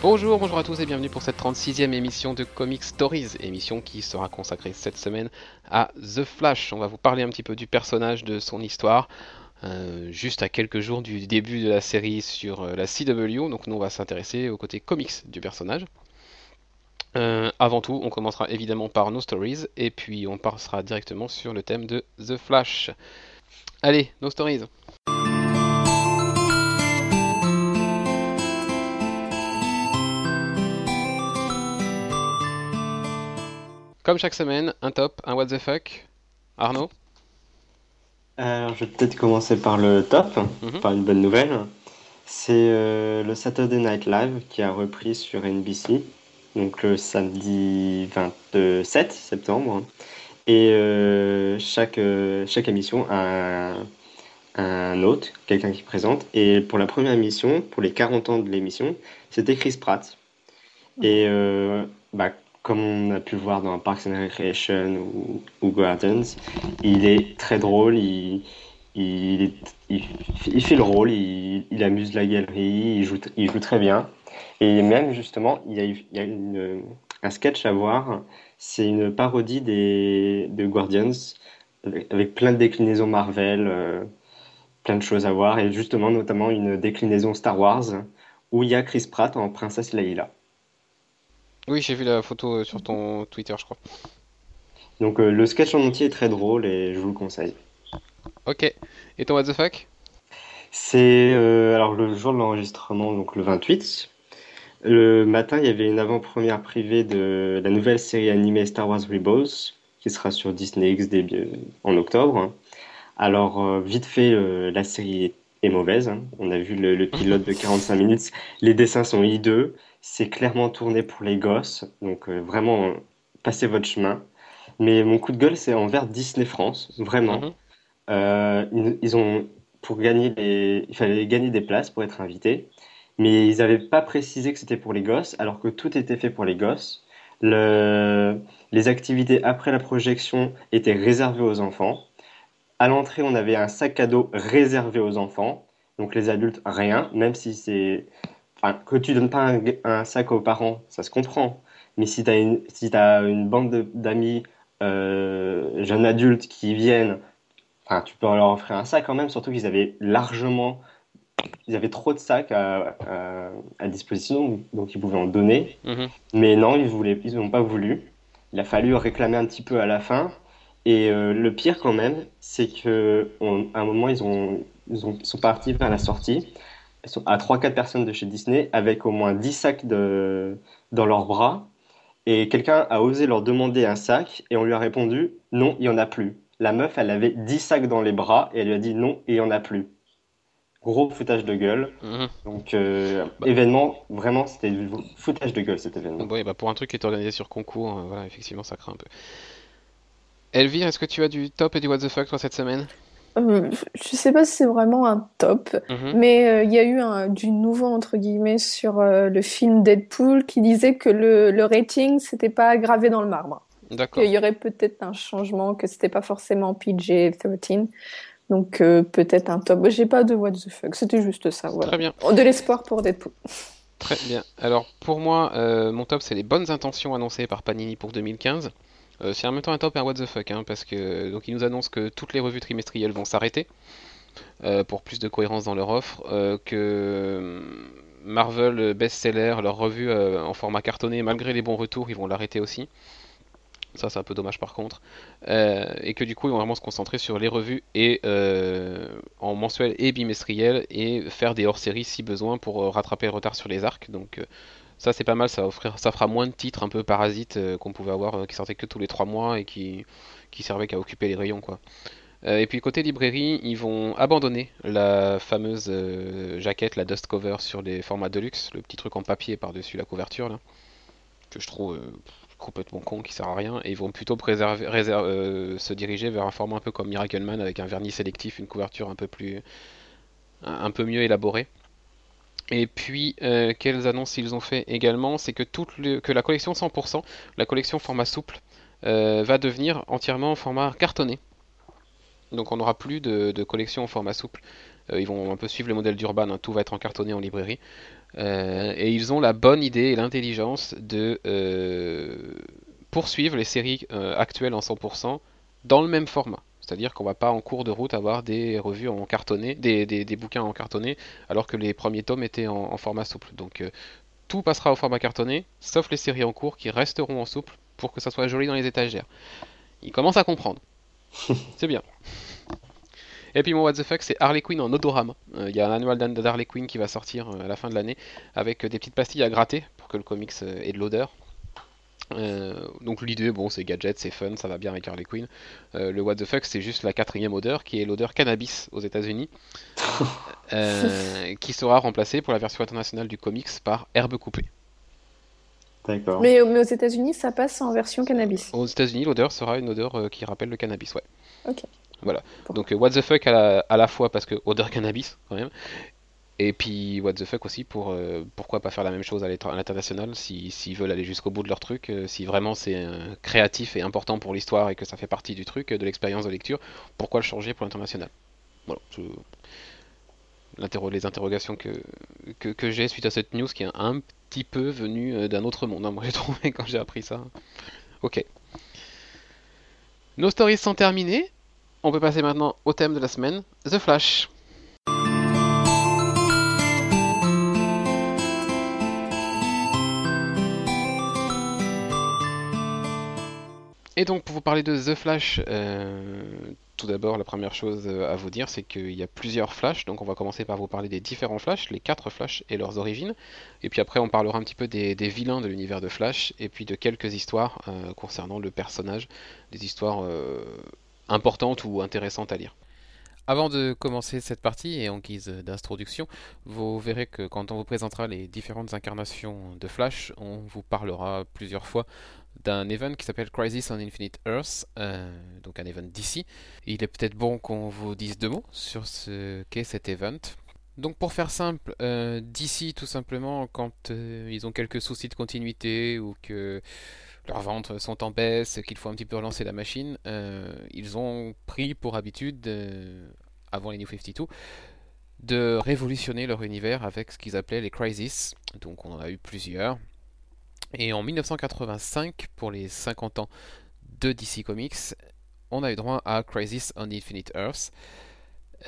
Bonjour, bonjour à tous et bienvenue pour cette 36e émission de Comic Stories, émission qui sera consacrée cette semaine à The Flash. On va vous parler un petit peu du personnage, de son histoire, euh, juste à quelques jours du début de la série sur euh, la CW, donc nous on va s'intéresser au côté comics du personnage. Euh, avant tout, on commencera évidemment par nos stories et puis on passera directement sur le thème de The Flash. Allez, nos stories. Comme chaque semaine, un top, un what the fuck. Arnaud Alors, je vais peut-être commencer par le top, Mhm. par une bonne nouvelle. C'est euh, le Saturday Night Live qui a repris sur NBC, donc le samedi 27 septembre. Et euh, chaque, euh, chaque émission a un, un hôte, quelqu'un qui présente. Et pour la première émission, pour les 40 ans de l'émission, c'était Chris Pratt. Et euh, bah, comme on a pu le voir dans Parks and Recreation ou, ou Gardens, il est très drôle, il, fait le rôle, il, amuse la galerie, il joue, très bien. Et même justement, il y a, y un sketch à voir, c'est une parodie de Guardians, avec, plein de déclinaisons Marvel, euh, plein de choses à voir, et justement notamment une déclinaison Star Wars, où il y a Chris Pratt en Princesse Leia. Oui, j'ai vu la photo euh, sur ton Twitter, je crois. Donc euh, le sketch en entier est très drôle et je vous le conseille. Ok. Et ton what the fuck? C'est euh, alors le jour de l'enregistrement, donc le 28. Le matin, il y avait une avant-première privée de la nouvelle série animée Star Wars Rebels, qui sera sur Disney XD en octobre. Alors, euh, vite fait, la série est, est mauvaise. hein. On a vu le, le pilote de 45 minutes. Les dessins sont hideux. C'est clairement tourné pour les gosses. Donc, euh, vraiment, passez votre chemin. Mais mon coup de gueule, c'est envers Disney France. Vraiment. Mhm. Euh, ils, ils ont, pour gagner les, il fallait gagner des places pour être invité, mais ils n'avaient pas précisé que c'était pour les gosses, alors que tout était fait pour les gosses. Le, les activités après la projection étaient réservées aux enfants. À l'entrée, on avait un sac à dos réservé aux enfants, donc les adultes, rien, même si c'est, enfin, que tu donnes pas un, un sac aux parents, ça se comprend. Mais si tu as une, si t'as une bande de- d'amis euh, jeunes adultes qui viennent Enfin, tu peux leur offrir un sac quand même, surtout qu'ils avaient largement, ils avaient trop de sacs à, à- à disposition, donc ils pouvaient en donner. Mhm. Mais non, ils voulaient, ils n'ont pas voulu. Il a fallu réclamer un petit peu à la fin. Et euh, le pire quand même, c'est que on- à un moment ils ont, ils ont- ils sont partis vers la sortie. Sont à 3-4 personnes de chez Disney avec au moins 10 sacs de, dans leurs bras. Et quelqu'un a osé leur demander un sac et on lui a répondu non, il n'y en a plus. La meuf, elle avait 10 sacs dans les bras et elle lui a dit non, il n'y en a plus. Gros foutage de gueule. Mhm. Donc, euh, Bah. événement, vraiment, c'était du foutage de gueule cet événement. Ouais, bah pour un truc qui est organisé sur concours, euh, voilà, effectivement, ça craint un peu. Elvire, est-ce que tu as du top et du what the fuck toi cette semaine? Euh, je sais pas si c'est vraiment un top, Mhm. mais euh, il y a eu un, du nouveau entre guillemets sur euh, le film Deadpool qui disait que le, le rating c'était pas gravé dans le marbre, D'accord. qu'il y aurait peut-être un changement, que c'était pas forcément PG-13, donc peut-être un top. J'ai pas de what the fuck, c'était juste ça, voilà. Très bien, De l'espoir pour Deadpool. très bien. Alors pour moi, mon top c'est les bonnes intentions annoncées par Panini pour 2015. Euh, c'est en même temps un top et un what the fuck, hein, parce que donc ils nous annoncent que toutes les revues trimestrielles vont s'arrêter euh, pour plus de cohérence dans leur offre, euh, que euh, Marvel Bestseller, leur revue en format cartonné, malgré les bons retours, ils vont l'arrêter aussi. Ça, c'est un peu dommage par contre. Et que du coup, ils vont vraiment se concentrer sur les revues et en mensuel et bimestriel et faire des hors-séries si besoin pour rattraper le retard sur les arcs. Donc ça, c'est pas mal. Ça, offrir, ça fera moins de titres un peu parasites euh, qu'on pouvait avoir, euh, qui sortaient que tous les 3 mois et qui, qui servaient qu'à occuper les rayons, quoi. Euh, et puis côté librairie, ils vont abandonner la fameuse jaquette, la dust cover sur les formats deluxe, le petit truc en papier par-dessus la couverture là, que je trouve complètement con, qui sert à rien, et ils vont plutôt préserver, réserve- se diriger vers un format un peu comme Miracle Man avec un vernis sélectif, une couverture un peu plus, un peu mieux élaborée. Et puis, euh, quelles annonces ils ont fait également, c'est que, toute que la collection 100%, la collection format souple, euh, va devenir entièrement en format cartonné. Donc on n'aura plus de, collection en format souple. ils vont un peu suivre le modèle d'Urban, hein, tout va être en cartonné en librairie. et ils ont la bonne idée et l'intelligence de poursuivre les séries actuelles en 100% dans le même format. C'est-à-dire qu'on va pas en cours de route avoir des revues en cartonné, des, des, bouquins en cartonné, alors que les premiers tomes étaient en, format souple. Donc euh, tout passera au format cartonné, sauf les séries en cours qui resteront en souple pour que ça soit joli dans les étagères. Il commence à comprendre. c'est bien. Et puis mon what the fuck, c'est Harley Quinn en odorama. Euh, il y a un annual d'Harley Quinn qui va sortir euh, à la fin de l'année avec des petites pastilles à gratter pour que le comics ait de l'odeur. Euh, donc l'idée, bon, c'est gadget, c'est fun, ça va bien avec Harley Quinn. Euh, le what the fuck, c'est juste la quatrième odeur, qui est l'odeur cannabis aux États-Unis, euh, qui sera remplacée pour la version internationale du comics par herbe coupée. D'accord. Mais, aux États-Unis, ça passe en version cannabis. Aux États-Unis, l'odeur sera une odeur qui rappelle le cannabis, ouais. Ok. Voilà. Donc what the fuck à la, à la fois parce que odeur cannabis quand même, et puis, what the fuck aussi, pour euh, pourquoi pas faire la même chose à l'international s'ils veulent aller jusqu'au bout de leur truc, euh, si vraiment c'est euh, créatif et important pour l'histoire et que ça fait partie du truc, de l'expérience de lecture, pourquoi le changer pour l'international? Voilà. les interrogations que, que, j'ai suite à cette news qui est un petit peu venue d'un autre monde, hein, moi j'ai trouvé quand j'ai appris ça. Ok. Nos stories sont terminées. On peut passer maintenant au thème de la semaine, The Flash. Et donc pour vous parler de The Flash, euh, tout d'abord la première chose à vous dire c'est qu'il y a plusieurs Flash, donc on va commencer par vous parler des différents Flash, les quatre Flash et leurs origines, et puis après on parlera un petit peu des, vilains de l'univers de Flash, et puis de quelques histoires euh, concernant le personnage, des histoires euh, importantes ou intéressantes à lire. Avant de commencer cette partie et en guise d'introduction, vous verrez que quand on vous présentera les différentes incarnations de Flash, on vous parlera plusieurs fois d'un event qui s'appelle Crisis on Infinite Earth, euh, donc un event d'ici. Il est peut-être bon qu'on vous dise deux mots sur ce qu'est cet event. Donc pour faire simple, euh, d'ici tout simplement quand euh, ils ont quelques soucis de continuité ou que leurs ventes sont en baisse, qu'il faut un petit peu relancer la machine, ils ont pris pour habitude, avant les New 52, de révolutionner leur univers avec ce qu'ils appelaient les Crisis. Donc on en a eu plusieurs. Et en 1985, pour les 50 ans de DC Comics, on a eu droit à Crisis on Infinite Earth,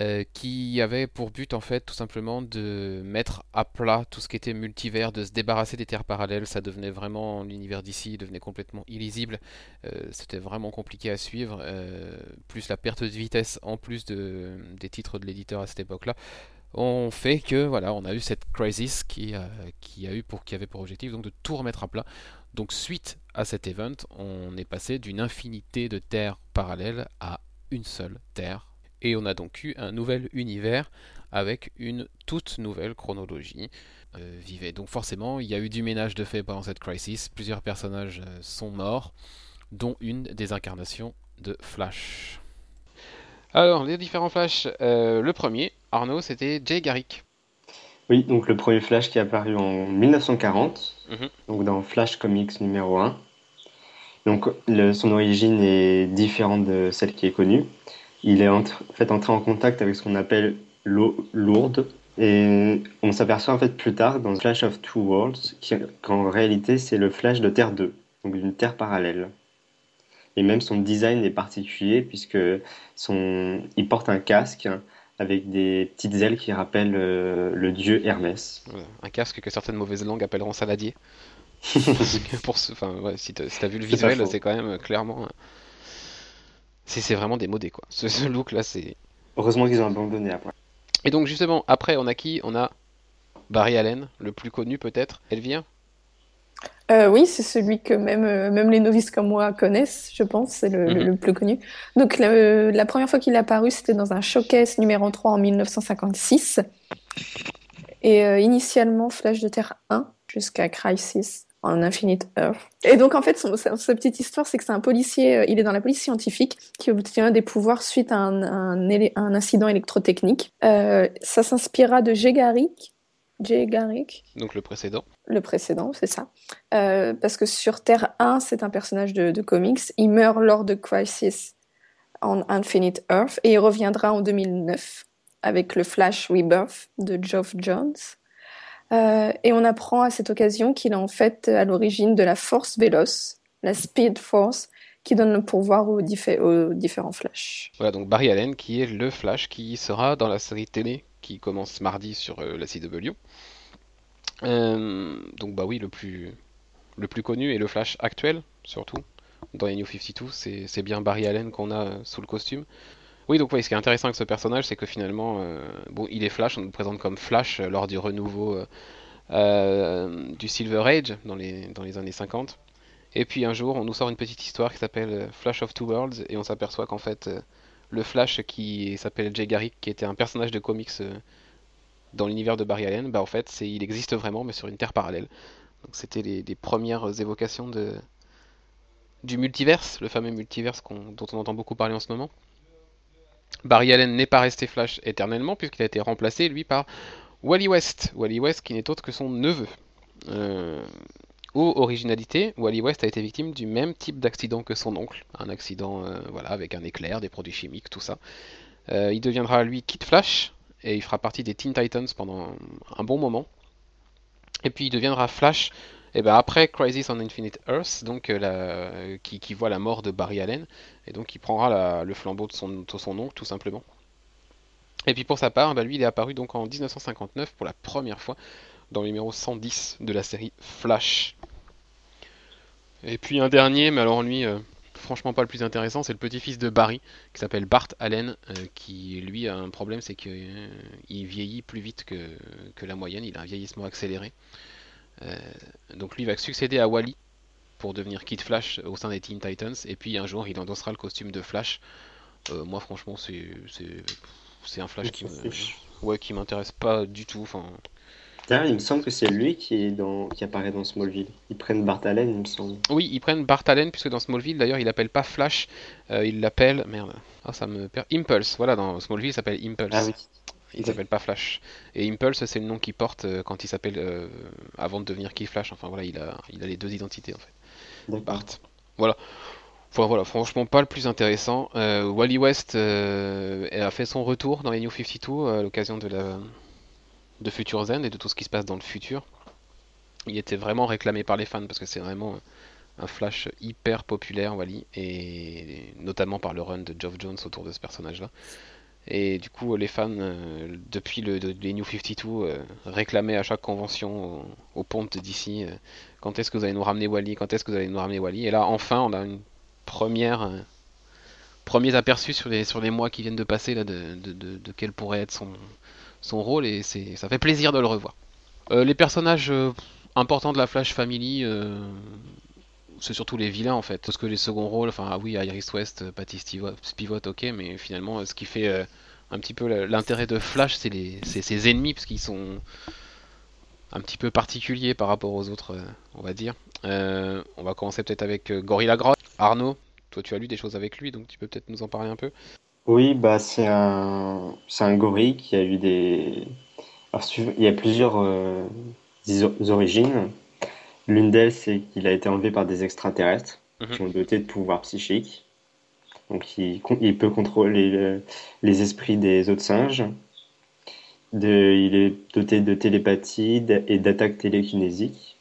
euh, qui avait pour but en fait tout simplement de mettre à plat tout ce qui était multivers, de se débarrasser des terres parallèles. Ça devenait vraiment l'univers d'ici devenait complètement illisible. Euh, c'était vraiment compliqué à suivre. Euh, plus la perte de vitesse en plus de, des titres de l'éditeur à cette époque-là on fait que voilà, on a eu cette crisis qui, qui a eu pour qui avait pour objectif donc de tout remettre à plat. Donc suite à cet event, on est passé d'une infinité de terres parallèles à une seule terre et on a donc eu un nouvel univers avec une toute nouvelle chronologie. Euh, vivait. Donc forcément, il y a eu du ménage de fait pendant cette crisis. Plusieurs personnages euh, sont morts, dont une des incarnations de Flash. Alors, les différents Flash. Euh, le premier, Arnaud, c'était Jay Garrick. Oui, donc le premier Flash qui est apparu en 1940, mhm. donc dans Flash Comics numéro 1. Donc son origine est différente de celle qui est connue. Il est en fait entré en contact avec ce qu'on appelle l'eau lourde. Et on s'aperçoit en fait plus tard dans Flash of Two Worlds qu'en réalité c'est le Flash de Terre 2, donc d'une Terre parallèle. Et même son design est particulier puisque son... il porte un casque avec des petites ailes qui rappellent euh, le dieu Hermès. un casque que certaines mauvaises langues appelleront saladier. pour enfin, si tu as, vu le visuel, c'est quand même clairement. C'est vraiment démodé quoi. Ce, look là, c'est. Heureusement qu'ils ont abandonné après. Et donc justement, après, on a qui? On a Barry Allen, le plus connu peut-être. Elvire? Euh, oui, c'est celui que même, euh, même les novices comme moi connaissent, je pense, c'est le, le, mhm. plus connu. Donc la première fois qu'il est apparu, c'était dans un showcase numéro 3 en 1956. Et euh, initialement Flash de Terre 1 jusqu'à Crisis en Infinite Earth. Et donc en fait, son, sa, petite histoire, c'est que c'est un policier, il est dans la police scientifique qui obtient des pouvoirs suite à un, un, un incident électrotechnique. ça s'inspira de Jay Garrick, Jay Garrick. Donc le précédent. Le précédent, c'est ça. Euh, parce que sur Terre 1, c'est un personnage de, comics. Il meurt lors de Crisis on Infinite Earth et il reviendra en 2009 avec le Flash Rebirth de Geoff Jones. Euh, et on apprend à cette occasion qu'il est en fait à l'origine de la Force Véloce, la Speed Force, qui donne le pouvoir aux, différents Flash. Voilà, donc Barry Allen qui est le Flash qui sera dans la série télé qui commence mardi sur la CW. donc bah oui, le plus, le plus connu et le Flash actuel surtout dans les New 52, c'est bien Barry Allen qu'on a sous le costume. Oui, donc oui, ce qui est intéressant avec ce personnage, c'est que finalement, euh, bon, il est Flash, on le présente comme Flash euh, lors du renouveau euh, du Silver Age dans les, dans les années 50. Et puis un jour, on nous sort une petite histoire qui s'appelle Flash of Two Worlds, et on s'aperçoit qu'en fait, le Flash qui s'appelle Jay Garrick, qui était un personnage de comics dans l'univers de Barry Allen, bah en fait, il existe vraiment, mais sur une terre parallèle. Donc c'était les, les, premières évocations de, du multiverse, le fameux multiverse dont on entend beaucoup parler en ce moment. Barry Allen n'est pas resté Flash éternellement puisqu'il a été remplacé lui par Wally West. Wally West qui n'est autre que son neveu. Euh, originalité, Wally West a été victime du même type d'accident que son oncle. Un accident euh, voilà, avec un éclair, des produits chimiques, tout ça. Euh, il deviendra lui Kid Flash et il fera partie des Teen Titans pendant un bon moment. Et puis il deviendra Flash et ben après Crisis on Infinite Earth, donc euh, qui, voit la mort de Barry Allen, et donc il prendra le flambeau de son, de oncle tout simplement. Et puis pour sa part, ben lui il est apparu donc en 1959 pour la première fois dans le numéro 110 de la série Flash. Et puis un dernier, mais alors lui, euh, franchement pas le plus intéressant, c'est le petit-fils de Barry, qui s'appelle Bart Allen, euh, qui lui a un problème, c'est qu'il vieillit plus vite que, la moyenne, il a un vieillissement accéléré. Euh, donc lui va succéder à Wally pour devenir Kid Flash au sein des Teen Titans. Et puis un jour, il endossera le costume de Flash. Euh, moi, franchement, c'est un Flash qui ouais, qui m'intéresse pas du tout. Enfin. D'ailleurs, il me semble que c'est lui qui, est dans, qui apparaît dans Smallville. Ils prennent Bart Allen, il me semble. Oui, ils prennent Bart Allen, puisque dans Smallville, d'ailleurs, il l'appelle pas Flash, euh, il l'appelle. Merde. Ah, ça me perd. Impulse. Voilà, dans Smallville, il s'appelle Impulse. Ah oui. Il s'appelle pas Flash. Et Impulse, c'est le nom qu'il porte euh, quand il s'appelle euh, avant de devenir Key Flash. Enfin voilà, il a, il a les deux identités en fait. Bart. Voilà. Enfin, voilà, franchement pas le plus intéressant. Euh, Wally West a fait son retour dans les New 52 à l'occasion de la de Future End et de tout ce qui se passe dans le futur. Il était vraiment réclamé par les fans parce que c'est vraiment un Flash hyper populaire, Wally, et notamment par le run de Geoff Jones autour de ce personnage-là. Et du coup, les fans, euh, depuis le, les New 52, euh, réclamaient à chaque convention au, pont de DC euh, quand est-ce que vous allez nous ramener Wally Quand est-ce que vous allez nous ramener Wally Et là, enfin, on a une première, premier aperçu sur les, sur mois qui viennent de passer là, de, de, de, quel pourrait être son, son rôle, et ça fait plaisir de le revoir. les personnages importants de la Flash Family, c'est surtout les vilains en fait. Parce que les seconds rôles, enfin ah oui, Iris West, Patty Spivot, ok, mais finalement, ce qui fait euh, un petit peu l'intérêt de Flash, c'est ses ennemis, parce qu'ils sont un petit peu particuliers par rapport aux autres, euh, on va dire. Euh, on va commencer peut-être avec Gorilla Grodd. Arnaud, toi tu as lu des choses avec lui, donc tu peux peut-être nous en parler un peu. Oui, bah c'est un, c'est un gorille qui a eu des. Alors, il y a plusieurs origines. L'une d'elles, c'est qu'il a été enlevé par des extraterrestres mhm. qui ont doté de pouvoirs psychiques. Donc il, peut contrôler les esprits des autres singes. il est doté de télépathie et d'attaque télékinésique.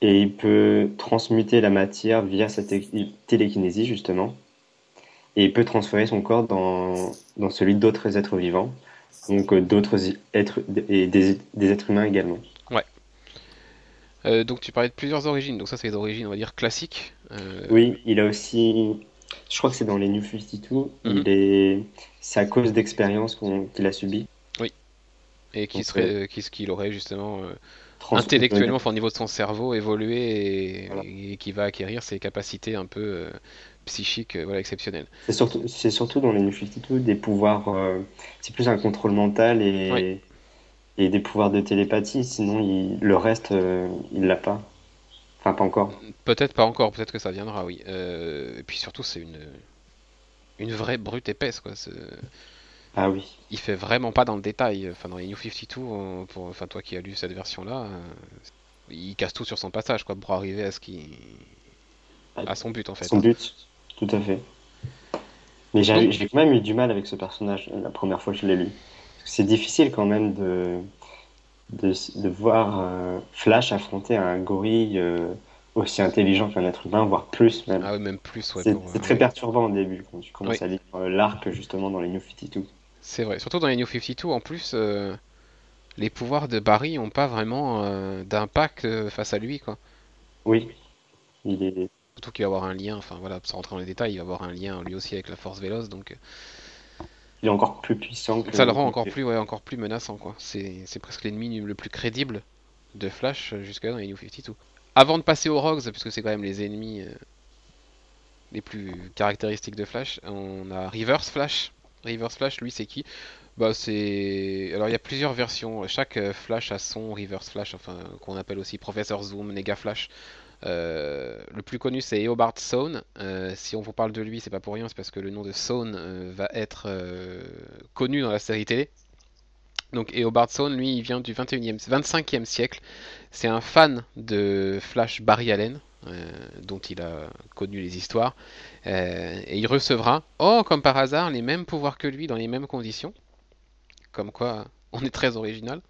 Et il peut transmuter la matière via sa télékinésie, justement. Et il peut transférer son corps dans, celui d'autres êtres vivants. Donc euh, d'autres êtres et des êtres humains également. Euh, donc tu parlais de plusieurs origines, donc ça c'est les origines on va dire classiques. Euh, oui, il a aussi, je crois que c'est dans les New 52, il mhm. est... c'est à cause d'expériences qu'il a subi. Oui, et qui serait, euh, ce qu'il aurait justement intellectuellement, au niveau de son cerveau, évolué et, qui va acquérir ses capacités un peu psychiques voilà, exceptionnelles. C'est surtout, surtout dans les New 52 des pouvoirs, c'est plus un contrôle mental et et des pouvoirs de télépathie, sinon il, le reste, euh, il l'a pas. Enfin, pas encore. Peut-être pas encore, peut-être que ça viendra, oui. Euh, et puis surtout, c'est une, une vraie brute épaisse, quoi. Ah oui. Il fait vraiment pas dans le détail. Enfin, dans les New 52, pour, enfin, toi qui as lu cette version-là, euh, il casse tout sur son passage, quoi, pour arriver à ce qui. à son but, en fait. Son but, tout à fait. Mais j'ai quand même eu du mal avec ce personnage la première fois que je l'ai lu. C'est difficile quand même de, de, de voir euh, Flash affronter un gorille euh, aussi intelligent qu'un être humain, voire plus même. Ah ouais, même plus, ouais. C'est pour, c'est euh, très perturbant au début quand tu commences Oui. à lire l'arc justement dans les New 52. C'est vrai. Surtout dans les New 52, en plus, les pouvoirs de Barry ont pas vraiment d'impact face à lui, quoi. Oui, il est. Surtout qu'il va avoir un lien, enfin voilà, sans rentrer dans les détails, il va avoir un lien lui aussi avec la force véloce, donc Il est encore plus puissant que. ça le rend encore plus, ouais, encore plus menaçant, quoi. C'est presque l'ennemi le plus crédible de Flash euh, jusqu'à dans les New 52. Avant de passer aux Rogues, puisque c'est quand même les ennemis euh, les plus caractéristiques de Flash, on a Reverse Flash. Reverse Flash, lui, c'est qui? Bah, c'est. Alors, il y a plusieurs versions. Chaque euh, Flash a son Reverse Flash, enfin, qu'on appelle aussi Professor Zoom, Nega Flash. Euh, le plus connu, c'est Eobard Thawne. Euh, si on vous parle de lui, c'est pas pour rien, c'est parce que le nom de Thawne euh, va être connu dans la série télé. Donc, Eobard Thawne, lui, il vient du 21e, 25e siècle. C'est un fan de Flash Barry Allen, dont il a connu les histoires. Et il recevra, oh, comme par hasard, les mêmes pouvoirs que lui dans les mêmes conditions. Comme quoi, on est très original.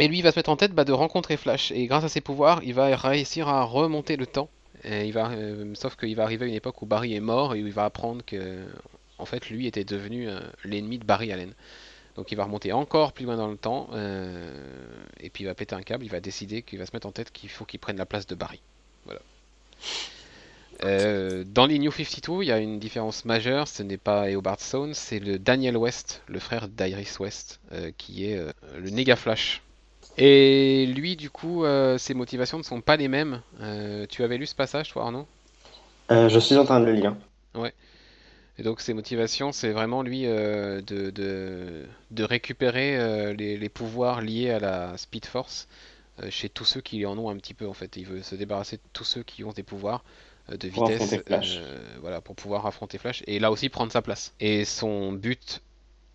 Et lui, il va se mettre en tête bah, de rencontrer Flash. Et grâce à ses pouvoirs, il va réussir à remonter le temps. Euh, sauf qu'il va arriver à une époque où Barry est mort et où il va apprendre que, en fait, lui était devenu euh, l'ennemi de Barry Allen. Donc il va remonter encore plus loin dans le temps. euh, et puis il va péter un câble. Il va décider qu'il va se mettre en tête qu'il faut qu'il prenne la place de Barry. Dans les New 52, il y a une différence majeure, ce n'est pas Eobard Thawne, c'est le Daniel West, le frère d'Iris West, qui est le Nega Flash. Et lui, du coup, euh, ses motivations ne sont pas les mêmes. Euh, tu avais lu ce passage, toi, Arnaud? Euh, je suis en train de le lire. Et donc ses motivations, c'est vraiment lui de, de, de récupérer les, les pouvoirs liés à la Speed Force chez tous ceux qui en ont un petit peu en fait. Il veut se débarrasser de tous ceux qui ont des pouvoirs de Pour vitesse, euh, voilà, pour pouvoir affronter Flash et là aussi prendre sa place. Et son but,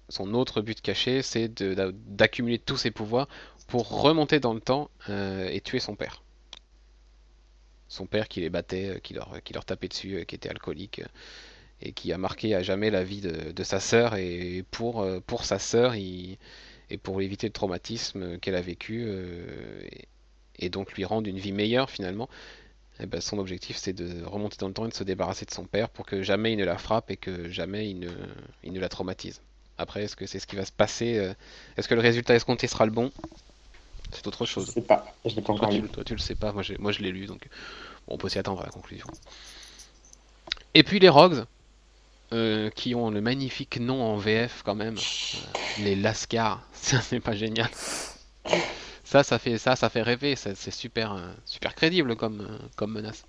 son autre but caché, c'est d'accumuler tous ses pouvoirs pour remonter dans le temps euh, et tuer son père. Son père qui les battait, euh, qui leur, tapait dessus, euh, qui était alcoolique et qui a marqué à jamais la vie de, sa sœur. Et pour, pour sa sœur, et pour éviter le traumatisme qu'elle a vécu, et, donc lui rendre une vie meilleure finalement, eh ben, son objectif c'est de remonter dans le temps et de se débarrasser de son père pour que jamais il ne la frappe et que jamais il ne, il ne la traumatise. Après, est-ce que c'est ce qui va se passer Est-ce que le résultat escompté sera le bon? C'est autre Je chose. sais pas, je l'ai pas Toi tu, toi, tu le sais pas, moi, moi je l'ai lu, donc bon, on peut s'y attendre à la conclusion. Et puis les Rogues, euh, qui ont le magnifique nom en VF quand même, euh, les Lascar, ça c'est pas génial. Ça, ça fait ça, ça fait rêver, c'est super, euh, super crédible comme, comme menace.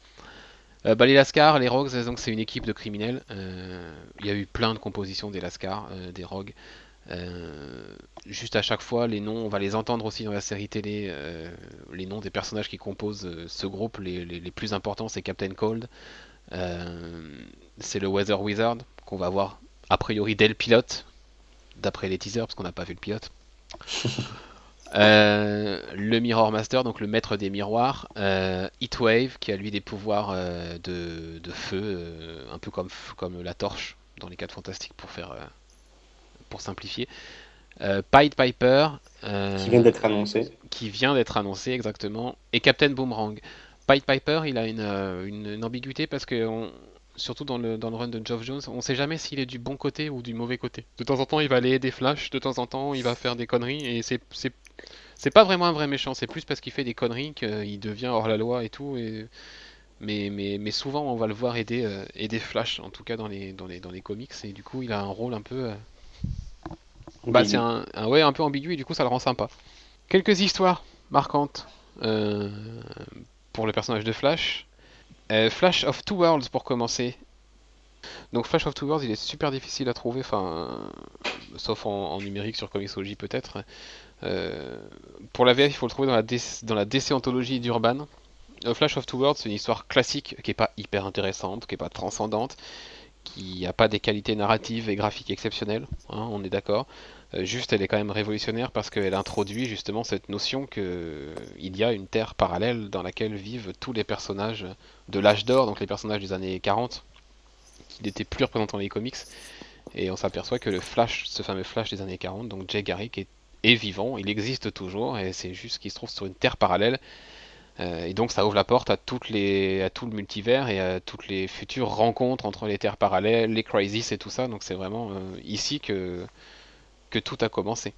Euh, bah, les Lascar, les Rogues, donc c'est une équipe de criminels. Il y a eu plein de compositions des Lascar, des Rogues. Euh, juste à chaque fois, les noms, on va les entendre aussi dans la série télé. euh, les noms des personnages qui composent euh, ce groupe, les, les- les plus importants, c'est Captain Cold. C'est le Weather Wizard qu'on va voir a priori dès le pilote, d'après les teasers, parce qu'on n'a pas vu le pilote. Le Mirror Master, donc le maître des miroirs. Heatwave, qui a lui des pouvoirs de, de feu, un peu comme, comme la torche dans les 4 fantastiques pour faire pour simplifier. Euh, Pied Piper, euh, Qui vient d'être annoncé. qui vient d'être annoncé exactement, et Captain Boomerang. Pied Piper, il a une, euh, une, une ambiguïté parce que on- surtout dans le, dans le run de Geoff Jones, on sait jamais s'il est du bon côté ou du mauvais côté. De temps en temps, il va aller aider Flash, de temps en temps, il va faire des conneries, et c'est c'est c'est pas vraiment un vrai méchant, c'est plus parce qu'il fait des conneries qu'il devient hors la loi et tout. Et... Mais, mais, mais souvent, on va le voir aider, euh, aider Flash, en tout cas dans les, dans les, dans les comics, et du coup, il a un rôle un peu. euh, Bah, c'est un, un- ouais, un peu ambigu, et du coup, ça le rend sympa. Quelques histoires marquantes euh, pour le personnage de Flash. Euh, Flash of Two Worlds pour commencer. Donc Flash of Two Worlds, il est super difficile à trouver, enfin, euh, sauf en, en numérique sur Comixology peut-être. Pour la VF, il faut le trouver dans la, DC, dans la DC Anthologie d'Urban. Flash of Two Worlds, c'est une histoire classique qui est pas hyper intéressante, qui est pas transcendante, qui n'a pas des qualités narratives et graphiques exceptionnelles, hein, on est d'accord. Euh, juste, elle est quand même révolutionnaire parce qu'elle introduit justement cette notion que il y a une terre parallèle dans laquelle vivent tous les personnages de l'âge d'or, donc les personnages des années 40, qui n'étaient plus représentés dans les comics, Et on s'aperçoit que le Flash, ce fameux Flash des années 40, donc Jay Garrick, est, vivant, il existe toujours, et c'est juste qu'il se trouve sur une Terre parallèle. Euh, et donc ça ouvre la porte à, les, tout le multivers et à toutes les futures rencontres entre les terres parallèles, les crises et tout ça. Donc c'est vraiment euh, ici que, que tout a commencé.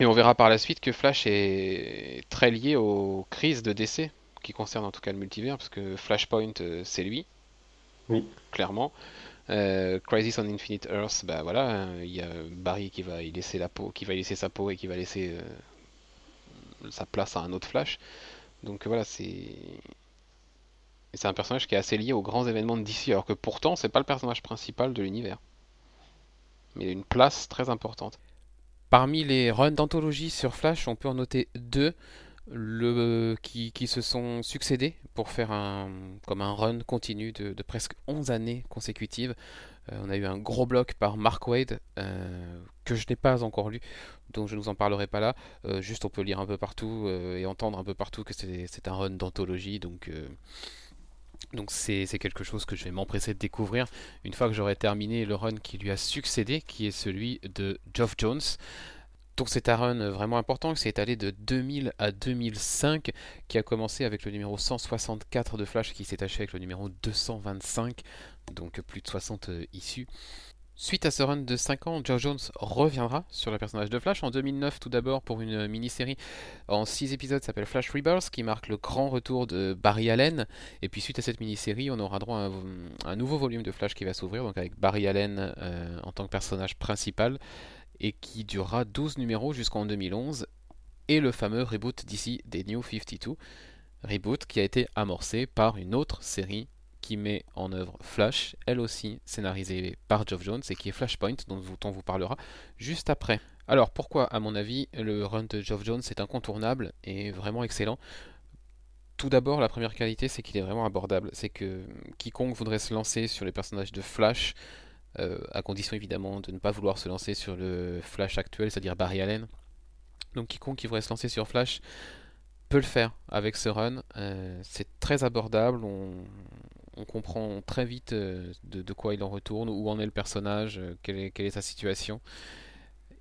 Et on verra par la suite que Flash est très lié aux crises de décès, qui concernent en tout cas le multivers, parce que Flashpoint, euh, c'est lui, Oui. clairement. Euh, Crisis on Infinite Earth, bah voilà, il y a Barry qui va y laisser la peau, qui va y laisser sa peau et qui va laisser euh, sa place à un autre Flash. Donc voilà, c'est c'est un personnage qui est assez lié aux grands événements de DC, alors que pourtant c'est pas le personnage principal de l'univers. Mais une place très importante. Parmi les runs d'anthologie sur Flash, on peut en noter deux qui, se sont succédés pour faire un, comme un run continu de, presque 11 années consécutives. Euh, on a eu un gros bloc par Mark Wade euh, que je n'ai pas encore lu, donc je ne vous en parlerai pas là. Euh, juste on peut lire un peu partout et entendre un peu partout que c'est un run d'anthologie, donc donc c'est quelque chose que je vais m'empresser de découvrir une fois que j'aurai terminé le run qui lui a succédé, qui est celui de Geoff Jones. Donc c'est un run vraiment important qui s'est étalé de 2000 à 2005, qui a commencé avec le numéro 164 de Flash, qui s'est achevé avec le numéro 225, donc plus de 60 euh, issues. Suite à ce run de 5 ans, Geoff Jones reviendra sur le personnage de Flash en 2009 tout d'abord pour une mini-série en 6 épisodes s'appelle Flash Rebirth qui marque le grand retour de Barry Allen. Et puis suite à cette mini-série on aura droit à un, un nouveau volume de Flash qui va s'ouvrir donc avec Barry Allen euh, en tant que personnage principal et qui durera 12 numéros jusqu'en 2011 et le fameux reboot d'ici des New 52 reboot qui a été amorcé par une autre série qui met en œuvre Flash, elle aussi scénarisée par Geoff Jones et qui est Flashpoint, dont on vous parlera juste après. Alors pourquoi, à mon avis, le run de Geoff Jones est incontournable et vraiment excellent? Tout d'abord, la première qualité, c'est qu'il est vraiment abordable. C'est que quiconque voudrait se lancer sur les personnages de Flash, euh, à condition évidemment de ne pas vouloir se lancer sur le Flash actuel, c'est-à-dire Barry Allen. Donc quiconque qui voudrait se lancer sur Flash peut le faire avec ce run. Euh, c'est très abordable, on comprend très vite euh, de, quoi il en retourne, où en est le personnage, euh, quelle, est, sa situation.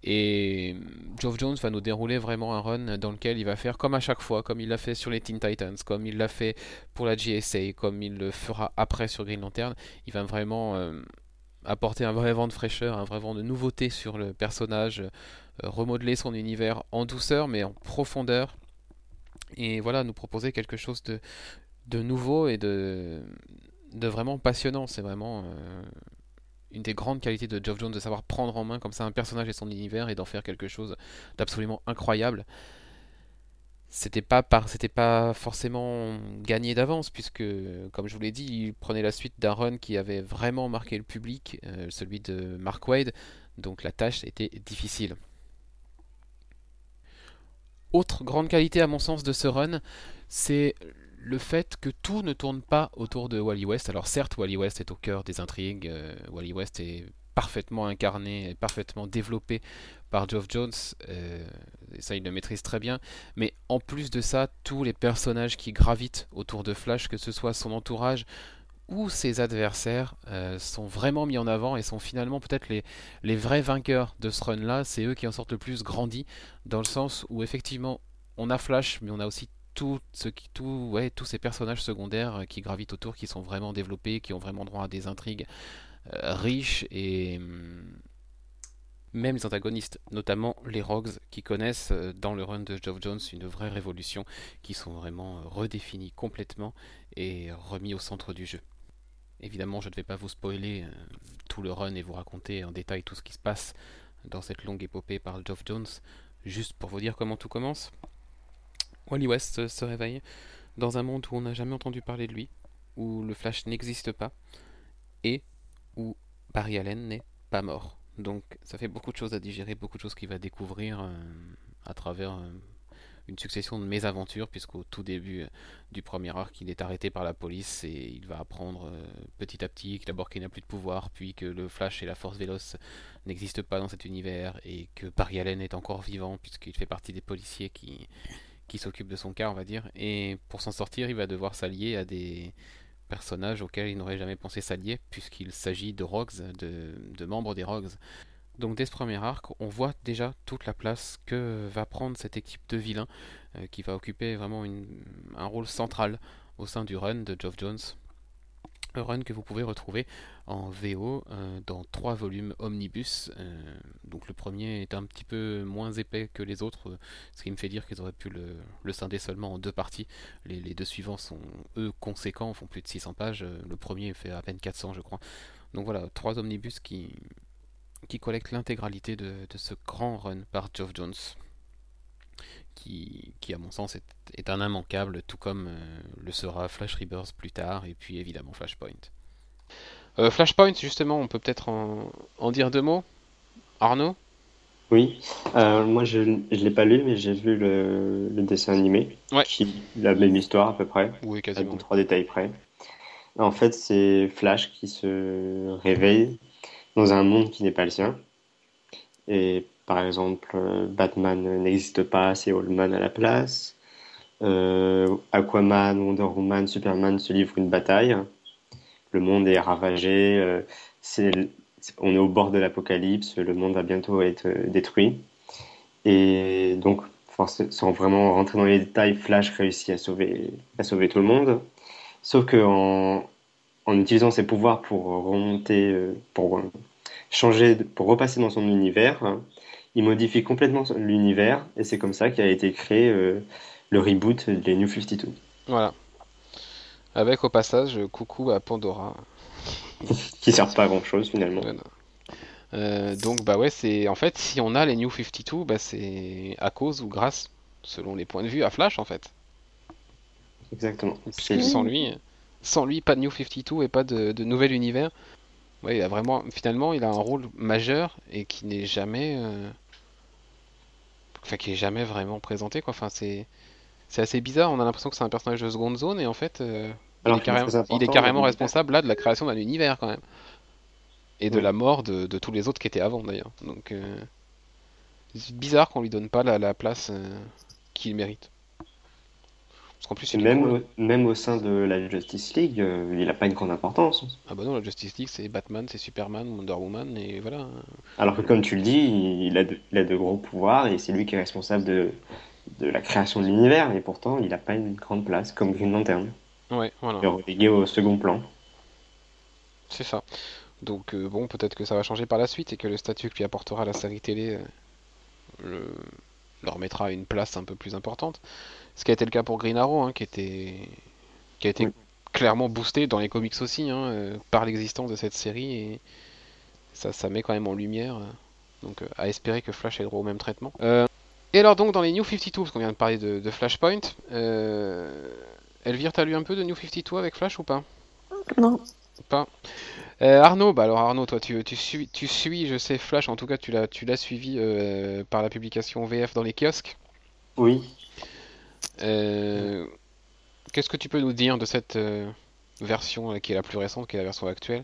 Et Geoff Jones va nous dérouler vraiment un run dans lequel il va faire comme à chaque fois, comme il l'a fait sur les Teen Titans, comme il l'a fait pour la GSA, comme il le fera après sur Green Lantern. Il va vraiment euh, apporter un vrai vent de fraîcheur, un vrai vent de nouveauté sur le personnage, remodeler son univers en douceur mais en profondeur. Et voilà, nous proposer quelque chose de, de nouveau et de, vraiment passionnant. C'est vraiment euh, une des grandes qualités de Geoff Jones de savoir prendre en main comme ça un personnage et son univers et d'en faire quelque chose d'absolument incroyable. C'était pas pas forcément gagné d'avance puisque, comme je vous l'ai dit, il prenait la suite d'un run qui avait vraiment marqué le public, euh, celui de Mark Wade. Donc la tâche était difficile. Autre grande qualité à mon sens de ce run, c'est le fait que tout ne tourne pas autour de Wally West. Alors certes, Wally West est au cœur des intrigues, euh, Wally West est parfaitement incarné, parfaitement développé par Geoff Jones, euh, et ça il le maîtrise très bien, mais en plus de ça, tous les personnages qui gravitent autour de Flash, que ce soit son entourage ou ses adversaires, euh, sont vraiment mis en avant et sont finalement peut-être les, les vrais vainqueurs de ce run-là, c'est eux qui en sortent le plus grandi, dans le sens où effectivement on a Flash, mais on a aussi tout ce qui, tout, tous ces personnages secondaires qui gravitent autour, qui sont vraiment développés, qui ont vraiment droit à des intrigues euh, riches et hum, même les antagonistes, notamment les Rogues, qui connaissent euh, dans le run de Geoff Jones une vraie révolution, qui sont vraiment euh, redéfinis complètement et remis au centre du jeu. Évidemment, je ne vais pas vous spoiler euh, tout le run et vous raconter en détail tout ce qui se passe dans cette longue épopée par Geoff Jones, juste pour vous dire comment tout commence. Wally West se réveille dans un monde où on n'a jamais entendu parler de lui, où le Flash n'existe pas, et où Barry Allen n'est pas mort. Donc ça fait beaucoup de choses à digérer, beaucoup de choses qu'il va découvrir euh, à travers euh, une succession de mésaventures, puisqu'au tout début euh, du premier arc, il est arrêté par la police et il va apprendre petit à petit que d'abord qu'il n'a plus de pouvoir, puis que le Flash et la Force Véloce n'existent pas dans cet univers, et que Barry Allen est encore vivant, puisqu'il fait partie des policiers qui, qui s'occupent de son cas, on va dire. Et pour s'en sortir, il va devoir s'allier à des personnages auxquels il n'aurait jamais pensé s'allier, puisqu'il s'agit de Rogues, de, membres des Rogues. Donc dès ce premier arc, on voit déjà toute la place que va prendre cette équipe de vilains, euh, qui va occuper vraiment un rôle central au sein du run de Geoff Jones. Un run que vous pouvez retrouver en VO euh, dans trois volumes omnibus. Euh, donc le premier est un petit peu moins épais que les autres, ce qui me fait dire qu'ils auraient pu le, scinder seulement en deux parties. Les, deux suivants sont eux conséquents, font plus de 600 pages. Le premier fait à peine 400 je crois. Donc voilà, trois omnibus qui, qui collectent l'intégralité de, de, ce grand run par Geoff Jones qui, à mon sens est, un immanquable, tout comme euh, le sera Flash Rebirth plus tard, et puis évidemment Flashpoint. Euh, Flashpoint, justement, on peut peut-être en, dire deux mots Arnaud? Oui, euh, moi je ne l'ai pas lu, mais j'ai vu le, dessin animé, qui la même histoire à peu près, oui, quasiment. trois détails près. En fait, c'est Flash qui se réveille dans un monde qui n'est pas le sien. Et par exemple, euh, Batman n'existe pas, c'est Allman à la place. Euh, Aquaman, Wonder Woman, Superman se livrent une bataille. Le monde est ravagé. Euh, on est au bord de l'apocalypse. Le monde va bientôt être détruit. Et donc, sans vraiment rentrer dans les détails, Flash réussit à sauver, à sauver tout le monde. Sauf qu'en en, utilisant ses pouvoirs pour remonter, pour changer, pour repasser dans son univers, il modifie complètement l'univers et c'est comme ça qu'a été créé euh, le reboot des New 52. Voilà. Avec au passage coucou à Pandora. qui sert pas à grand chose finalement. Euh, donc bah ouais c'est en fait si on a les New 52 bah c'est à cause ou grâce selon les points de vue à Flash en fait. Exactement. Parce que sans lui sans lui pas de New 52 et pas de, de nouvel univers. Ouais, il a vraiment finalement il a un rôle majeur et qui n'est jamais euh, enfin qui est jamais vraiment présenté quoi. Enfin c'est c'est assez bizarre. On a l'impression que c'est un personnage de seconde zone et en fait euh, il, est carrément, responsable là de la création d'un univers quand même et de la mort de, tous les autres qui étaient avant d'ailleurs. Donc euh, c'est bizarre qu'on lui donne pas la, place euh, qu'il mérite. Plus, même, même au sein de la Justice League, il n'a pas une grande importance. Ah bah non, la Justice League, c'est Batman, c'est Superman, Wonder Woman, et voilà. Alors que comme tu le dis, il a de, il a de gros pouvoirs, et c'est lui qui est responsable de, de la création de l'univers, et pourtant, il n'a pas une grande place, comme Green Lantern. Ouais, voilà. Il est relégué au second plan. C'est ça. Donc euh, bon, peut-être que ça va changer par la suite, et que le statut que lui apportera la série télé euh, le... leur mettra une place un peu plus importante. Ce qui a été le cas pour Green Arrow, hein, qui, était... qui a été clairement boosté dans les comics aussi hein, euh, par l'existence de cette série et ça, ça met quand même en lumière. Euh, donc euh, à espérer que Flash ait droit au même traitement. et alors donc dans les New 52, parce qu'on vient de parler de, Flashpoint, Elvire, t'as lu un peu de New 52 avec Flash ou pas? Non. Pas. Arnaud, bah alors Arnaud, toi tu, tu, suis, tu suis, je sais, Flash, en tout cas tu l'as, tu l'as suivi par la publication VF dans les kiosques. Oui. Euh, qu'est-ce que tu peux nous dire de cette euh, version euh, qui est la plus récente, qui est la version actuelle?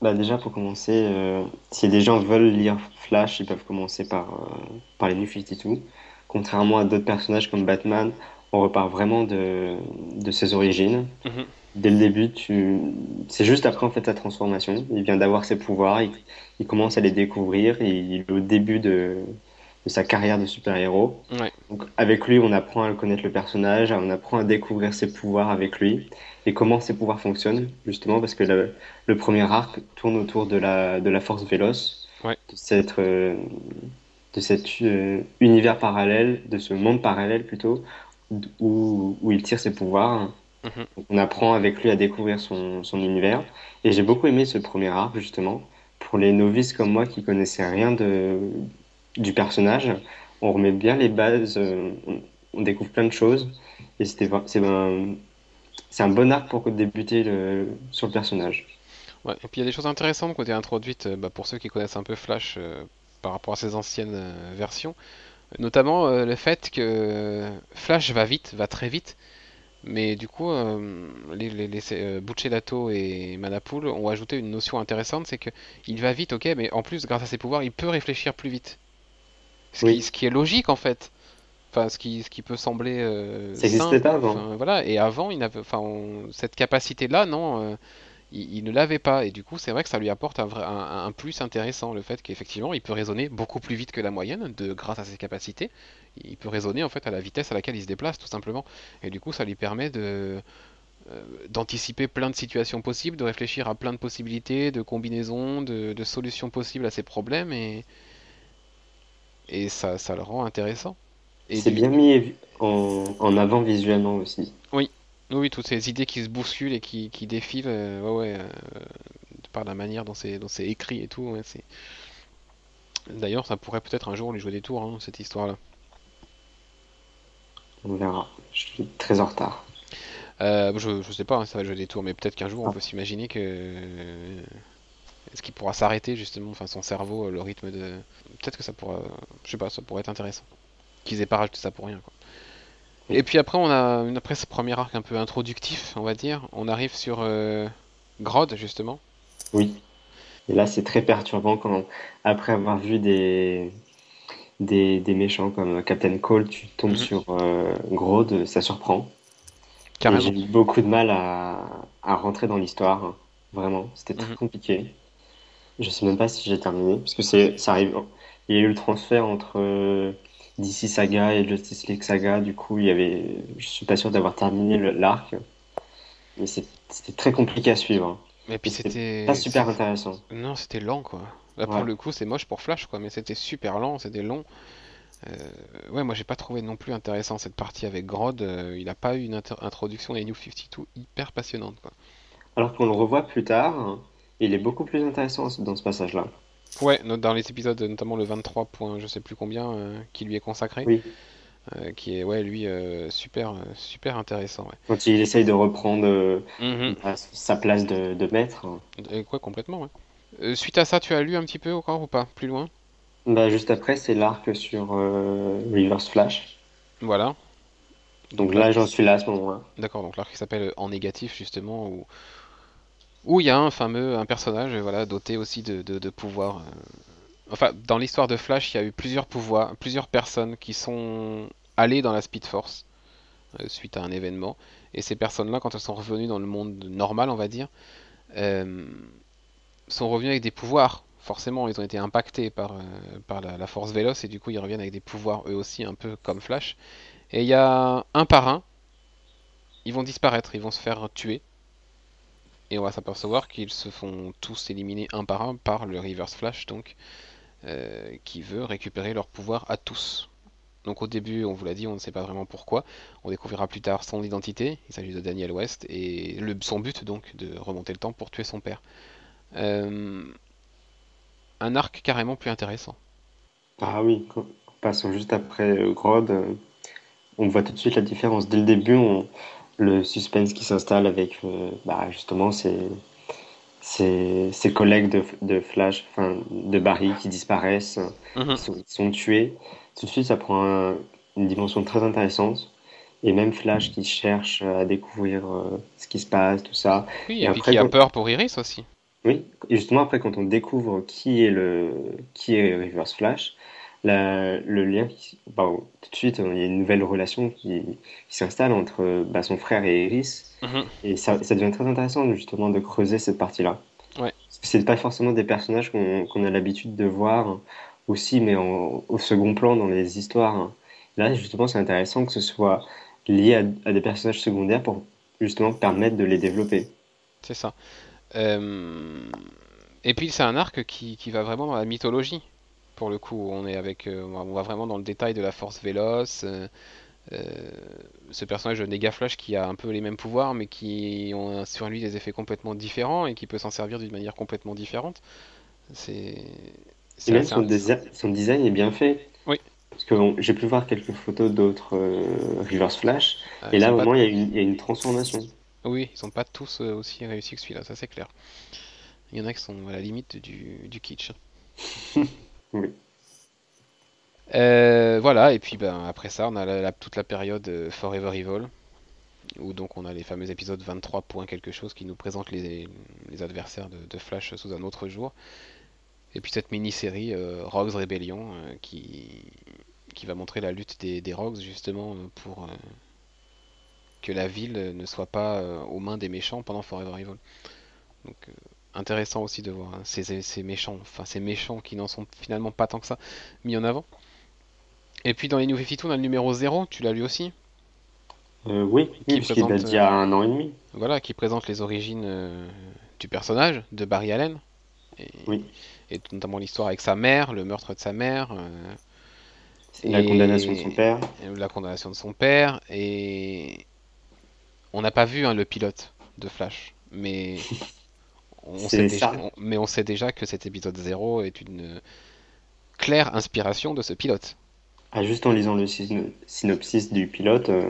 Bah déjà pour commencer, si des gens veulent lire Flash, ils peuvent commencer par, par les New 52. Contrairement à d'autres personnages comme Batman, on repart vraiment de, de ses origines. Mhm. Dès le début, tu... c'est juste après en fait sa transformation. Il vient d'avoir ses pouvoirs, il, il, commence à les découvrir, il est au début de, de sa carrière de super-héros. Donc avec lui, on apprend à connaître le personnage, on apprend à découvrir ses pouvoirs avec lui et comment ses pouvoirs fonctionnent, justement parce que le, premier arc tourne autour de la, de la force véloce, de cet euh, de cet euh, univers parallèle, de ce monde parallèle plutôt, où, où il tire ses pouvoirs. On apprend avec lui à découvrir son, univers. Et j'ai beaucoup aimé ce premier arc, justement. Pour les novices comme moi qui connaissaient rien de, du personnage. On remet bien les bases, euh, on, découvre plein de choses. Et c'est un, un bon arc pour débuter le, sur le personnage. Et puis il y a des choses intéressantes qui ont été introduites euh, bah, pour ceux qui connaissent un peu Flash euh, par rapport à ses anciennes versions. Notamment le fait que Flash va vite, va très vite, mais du coup, les, les, les Buccellato et Manapool ont ajouté une notion intéressante, c'est que il va vite, ok, mais en plus, grâce à ses pouvoirs, il peut réfléchir plus vite. Ce, qui, est logique en fait. Enfin, ce qui, ce qui peut sembler euh, Ça n'existait pas avant. Enfin, voilà. Et avant, il enfin, on- cette capacité-là, non, euh, il, il ne l'avait pas. Et du coup, c'est vrai que ça lui apporte un, vrai- un, un plus intéressant, le fait qu'effectivement, il peut raisonner beaucoup plus vite que la moyenne, de, grâce à ses capacités. Il peut raisonner en fait à la vitesse à laquelle il se déplace, tout simplement. Et du coup, ça lui permet de euh, d'anticiper plein de situations possibles, de réfléchir à plein de possibilités, de combinaisons, de, de solutions possibles à ses problèmes, et, et ça, ça le rend intéressant. C'est bien mis en, en avant visuellement aussi. oui, oui, toutes ces idées qui se bousculent et qui, qui défilent, euh, ouais, ouais, euh, par la manière dont c'est dont c'est écrit et tout, ouais, c'est... D'ailleurs, ça pourrait peut-être un jour lui jouer des tours, hein, cette histoire-là. On verra. Je suis très en retard. Euh, je, je sais pas, hein, ça va jouer des tours, mais peut-être qu'un jour on Ah. peut s'imaginer que... euh, Est-ce qu'il pourra s'arrêter justement, enfin son cerveau, le rythme de... Peut-être que ça pourra... Je sais pas, ça pourrait être intéressant. Qu'ils aient pas rajouté ça pour rien, quoi. Et puis après, on a, après ce premier arc un peu introductif, on va dire, on arrive sur euh, Grodd, justement. Oui. Et là, c'est très perturbant quand, après avoir vu des, des, des méchants comme Captain Cole, tu tombes Mhm. sur euh, Grodd, ça surprend. J'ai eu beaucoup de mal à, à rentrer dans l'histoire. hein. Vraiment, c'était très Mhm. compliqué. Je sais même pas si j'ai terminé, parce que c'est, ça arrive. Il y a eu le transfert entre DC Saga et Justice League Saga. Du coup, il y avait, je suis pas sûr d'avoir terminé l'arc, mais c'était très compliqué à suivre. Et puis C'était pas super intéressant. Non, c'était lent, quoi. Là, pour Ouais. le coup, c'est moche pour Flash, quoi, mais c'était super lent, c'était long. Euh, ouais, moi j'ai pas trouvé non plus intéressant cette partie avec Grodd. euh, il a pas eu une introduction des New 52 hyper passionnante, quoi. Alors qu'on le revoit plus tard, il est beaucoup plus intéressant dans ce passage-là. Ouais, dans les épisodes, notamment le 23 point, je sais plus combien, euh, qui lui est consacré, Oui. euh, qui est, ouais, lui, euh, super, super intéressant, ouais. Quand il essaye de reprendre euh, à sa place de, de maître, Et quoi, complètement, ouais. Suite à ça, tu as lu un petit peu encore ou pas? Plus loin? bah, juste après, c'est l'arc sur Reverse Flash. Voilà. Donc là, j'en suis là à ce moment-là. D'accord, donc l'arc qui s'appelle En négatif, justement, où où il y a un fameux un personnage euh, voilà, doté aussi de, de, de pouvoirs. euh. Enfin, dans l'histoire de Flash, il y a eu plusieurs pouvoirs, plusieurs personnes qui sont allées dans la Speed Force euh, suite à un événement. Et ces personnes-là, quand elles sont revenues dans le monde normal, on va dire, sont revenues avec des pouvoirs. Forcément, ils ont été impactés par, par la, la force Véloce et du coup, ils reviennent avec des pouvoirs eux aussi, un peu comme Flash. Et il y a un par un, ils vont disparaître, ils vont se faire tuer. Et on va s'apercevoir qu'ils se font tous éliminer un par un par le Reverse Flash, donc, euh, qui veut récupérer leur pouvoir à tous. Donc au début, on vous l'a dit, on ne sait pas vraiment pourquoi. On découvrira plus tard son identité. Il s'agit de Daniel West et son but donc de remonter le temps pour tuer son père. Euh, un arc carrément plus intéressant. Ah oui, passant juste après euh, Grodd, euh, on voit tout de suite la différence. Dès le début, on- le suspense qui s'installe avec euh, bah, justement ses, ses, ses collègues de, de Flash, enfin de Barry qui disparaissent, Mhm. qui sont, qui sont tués. Tout de suite, ça prend un- une dimension très intéressante. Et même Flash qui cherche à découvrir euh, ce qui se passe, tout ça. Oui, Et et puis après, qui a quand- peur pour Iris aussi. Oui, et justement après quand on découvre qui est le qui est Reverse Flash, la- le lien qui, bah, tout de suite il y a une nouvelle relation qui, qui s'installe entre bah, son frère et Iris Mhm. et ça, ça devient très intéressant justement de creuser cette partie-là. Ouais. C'est pas forcément des personnages qu'on a l'habitude de voir aussi, mais en- au second plan dans les histoires. Là justement c'est intéressant que ce soit lié à, à des personnages secondaires pour justement permettre de les développer. C'est ça. Euh, Et puis c'est un arc qui, qui va vraiment dans la mythologie. Pour le coup, on est avec, euh, on va vraiment dans le détail de la force véloce. euh, euh, ce personnage de Nega Flash qui a un peu les mêmes pouvoirs, mais qui ont sur lui des effets complètement différents et qui peut s'en servir d'une manière complètement différente. C'est, Et même son, design est bien fait. Oui. Parce que bon, j'ai pu voir quelques photos d'autres euh, Reverse Flash, euh, et là pas- vraiment il y a une, il y a une transformation. Oui, ils sont pas tous euh, aussi réussis que celui-là, ça c'est clair. Il y en a qui sont à la limite du, du kitsch. Oui. Euh, voilà, et puis ben, après ça, on a toute la période euh, Forever Evil, où donc on a les fameux épisodes 23 points quelque chose qui nous présentent les, adversaires de, Flash sous un autre jour. Et puis cette mini-série euh, Rogues Rebellion qui, qui va montrer la lutte des, des Rogues justement pour que la ville ne soit pas aux mains des méchants pendant Forever Evil. Donc intéressant aussi de voir hein, ces, méchants, enfin ces méchants qui n'en sont finalement pas tant que ça mis en avant. Et puis dans les New 52, on a le numéro 0, tu l'as lu aussi euh, Oui, qui date d'il y a un an et demi. Voilà, qui présente les origines euh, du personnage, de Barry Allen. Et, oui. et notamment l'histoire avec sa mère, le meurtre de sa mère. Euh, la condamnation de son père. La condamnation de son père. Et on n'a pas vu hein, le pilote de Flash, mais on sait déjà, mais on sait déjà que cet épisode 0 est une claire inspiration de ce pilote. Ah, juste en lisant le synopsis du pilote, euh,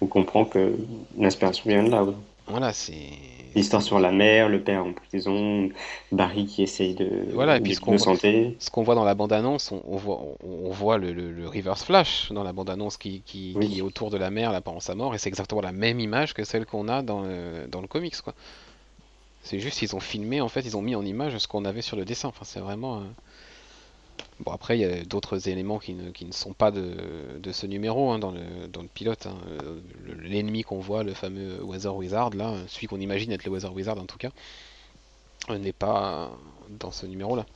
on comprend que l'inspiration vient de là. Voilà, c'est. L'histoire sur la mer, le père en prison, Barry qui essaye de, voilà, et puis ce qu'on voit, dans la bande-annonce, on, voit, on, voit le, le, reverse flash dans la bande-annonce qui, qui, qui, est autour de la mer, pendant sa mort, et c'est exactement la même image que celle qu'on a dans le, dans le comics, quoi. C'est juste, ils ont filmé, en fait, ils ont mis en image ce qu'on avait sur le dessin. Enfin, c'est vraiment. Euh, bon, après, il y a d'autres éléments qui ne, qui ne, sont pas de, de ce numéro hein, dans, le, dans, le, pilote. Hein. L'ennemi qu'on voit, le fameux Weather Wizard, là, celui qu'on imagine être le Weather Wizard en tout cas, n'est pas dans ce numéro-là.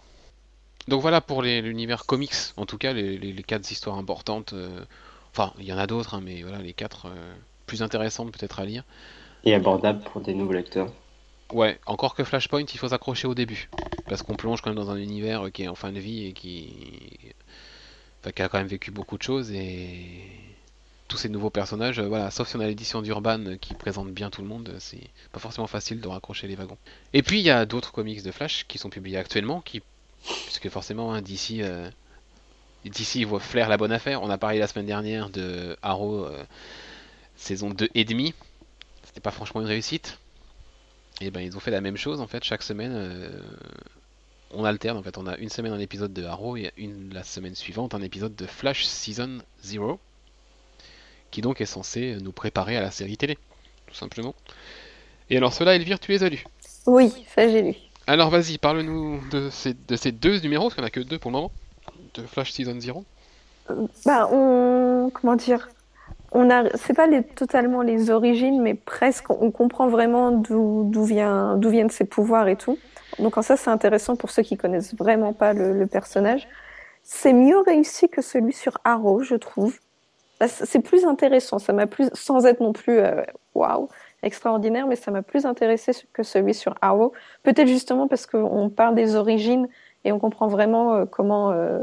Donc voilà pour l'univers comics, en tout cas, les, quatre histoires importantes. Euh, enfin, il y en a d'autres, hein, mais voilà, les quatre euh, plus intéressantes peut-être à lire. Et abordables pour des nouveaux lecteurs. Ouais, encore que Flashpoint, il faut s'accrocher au début. Parce qu'on plonge quand même dans un univers qui est en fin de vie et qui. Enfin, qui a quand même vécu beaucoup de choses et. Tous ces nouveaux personnages, euh, voilà, sauf si on a l'édition d'Urban qui présente bien tout le monde, c'est pas forcément facile de raccrocher les wagons. Et puis il y a d'autres comics de Flash qui sont publiés actuellement, qui. Puisque forcément, hein, d'ici. Euh... Voit Flair la bonne affaire. On a parlé la semaine dernière de Arrow euh, saison 2 et demi. C'était pas franchement une réussite. Et ben ils ont fait la même chose en fait chaque semaine. Euh, on alterne en fait, on a une semaine un épisode de Arrow et une la semaine suivante un épisode de Flash Season 0 qui donc est censé nous préparer à la série télé, tout simplement. Et alors cela, Elvire, tu les as lus? Oui, ça j'ai lu. Alors vas-y, parle-nous de ces, de ces deux numéros, parce en a que deux pour le moment, de Flash Season 0. bah, on... comment dire? On a, c'est pas les, totalement les origines, mais presque, on comprend vraiment d'où, d'où vient, d'où viennent ses pouvoirs et tout. Donc ça, c'est intéressant pour ceux qui connaissent vraiment pas le, personnage. C'est mieux réussi que celui sur Arrow, je trouve. Bah, c'est plus intéressant. Ça m'a plus, sans être non plus, euh, waouh, extraordinaire, mais ça m'a plus intéressé que celui sur Arrow. Peut-être justement parce qu'on parle des origines et on comprend vraiment euh, comment, euh,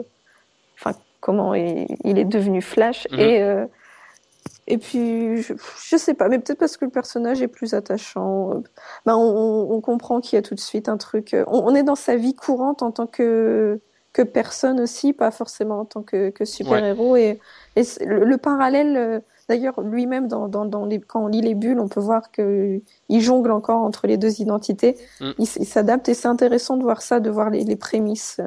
enfin, comment il, est devenu Flash mhm. et et puis, je, je sais pas, mais peut-être parce que le personnage est plus attachant. Ben on, on comprend qu'il y a tout de suite un truc. Euh, on, on, est dans sa vie courante en tant que, que personne aussi, pas forcément en tant que, que super-héros. Et, et le, parallèle, euh, d'ailleurs, lui-même, dans, dans, dans les, quand on lit les bulles, on peut voir qu'il jongle encore entre les deux identités. Mm. Il, s'adapte et c'est intéressant de voir ça, de voir les, les prémices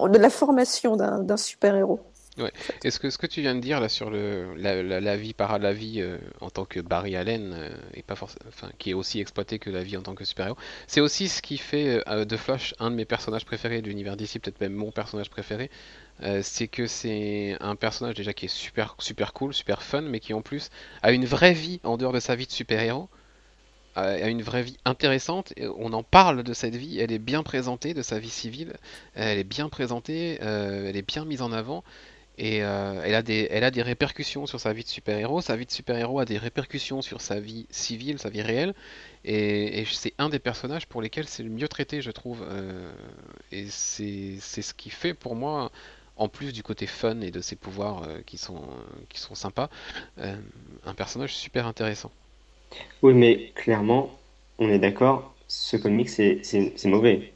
de la formation d'un super-héros. Ouais. Est-ce que ce que tu viens de dire là sur le, la, la, vie par la vie euh, en tant que Barry Allen euh, et pas forcément, enfin, qui est aussi exploité que la vie en tant que super-héros, c'est aussi ce qui fait euh, de Flash un de mes personnages préférés de l'univers d'ici, peut-être même mon personnage préféré. c'est que c'est un personnage déjà qui est super super cool, super fun, mais qui en plus a une vraie vie en dehors de sa vie de super-héros a une vraie vie intéressante. On en parle de cette vie, elle est bien présentée, de sa vie civile, elle est bien présentée, elle est bien mise en avant. Et euh, elle, a des, elle a des répercussions sur sa vie de super-héros. Sa vie de super-héros a des répercussions sur sa vie civile, sa vie réelle. Et, c'est un des personnages pour lesquels c'est le mieux traité, je trouve. Euh, et c'est ce qui fait pour moi, en plus du côté fun et de ses pouvoirs euh, qui, sont, qui sont sympas, un personnage super intéressant. Oui, mais clairement, on est d'accord, ce comic c'est mauvais.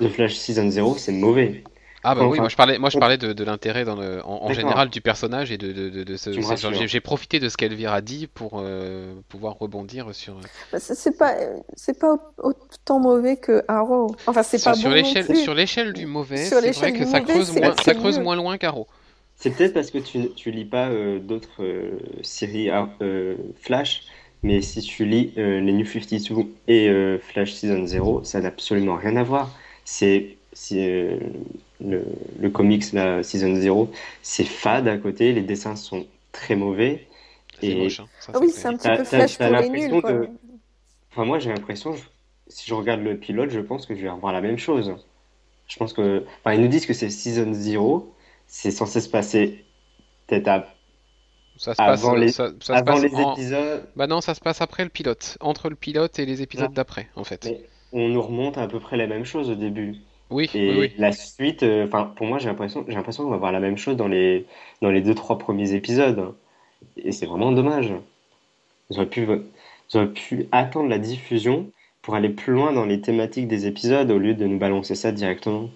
The Flash Season 0, c'est mauvais. Ah bah oui, moi je parlais, moi je parlais de, de l'intérêt dans le, en, général du personnage et de, de, de ce. J'ai profité de ce qu'Elvire a dit pour euh, pouvoir rebondir sur. Euh, bah, c'est pas, c'est pas autant mauvais que Arrow. Enfin c'est pas sur bon l'échelle, sur l'échelle du mauvais, c'est vrai que ça creuse moins, ça creuse moins loin qu'Arrow. C'est peut-être parce que tu, tu lis pas euh, d'autres séries Flash, mais si tu lis les New 52 et Flash Season 0, ça n'a absolument rien à voir. C'est euh, le, le comics, la Season 0, c'est fade à côté, les dessins sont très mauvais. C'est Et moche, hein. Ça, Ah oui, c'est un petit peu flash pour les nuls, quoi. de- Enfin, moi, j'ai l'impression, je- si je regarde le pilote, je pense que je vais revoir la même chose. Je pense que. Enfin, ils nous disent que c'est Season 0, c'est censé se passer peut-être à- Ça se passe, avant les- ça, ça se avant passe les en- épisodes. Bah non, ça se passe après le pilote, entre le pilote et les épisodes d'après, en fait. Mais on nous remonte à peu près la même chose au début. Oui, Et oui, oui. la suite, euh, enfin, pour moi, j'ai l'impression, j'ai l'impression qu'on va voir la même chose dans les, dans les deux, trois premiers épisodes. Et c'est vraiment dommage. Ils auraient pu, ils auraient pu attendre la diffusion pour aller plus loin dans les thématiques des épisodes au lieu de nous balancer ça directement.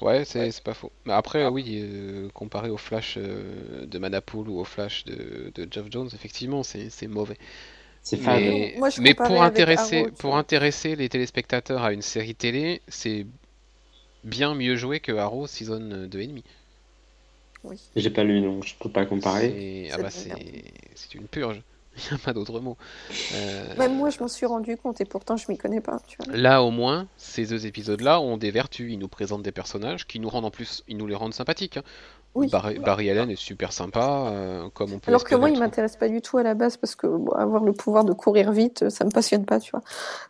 Ouais, c'est c'est pas faux. Mais après, oui, euh, comparé au Flash euh, de Manapool ou au Flash de, de Geoff Jones, effectivement, c'est c'est mauvais. Mais, Moi, je mais comparais pour intéresser, Arrow, pour intéresser les téléspectateurs à une série télé, c'est bien mieux joué que Arrow Season 2,5. Oui. J'ai pas lu, donc je peux pas comparer. C'est ah bah, une purge. Il n'y a pas d'autre mot. Euh, Même moi, je m'en suis rendu compte et pourtant, je m'y connais pas, tu vois. Là, au moins, ces deux épisodes-là ont des vertus. Ils nous présentent des personnages qui nous rendent en plus, ils nous les rendent sympathiques. hein. Oui. Barry, Barry Allen est super sympa, euh, comme on peut Alors que moi, il m'intéresse pas du tout à la base parce que bon, avoir le pouvoir de courir vite, ça me passionne pas, tu vois.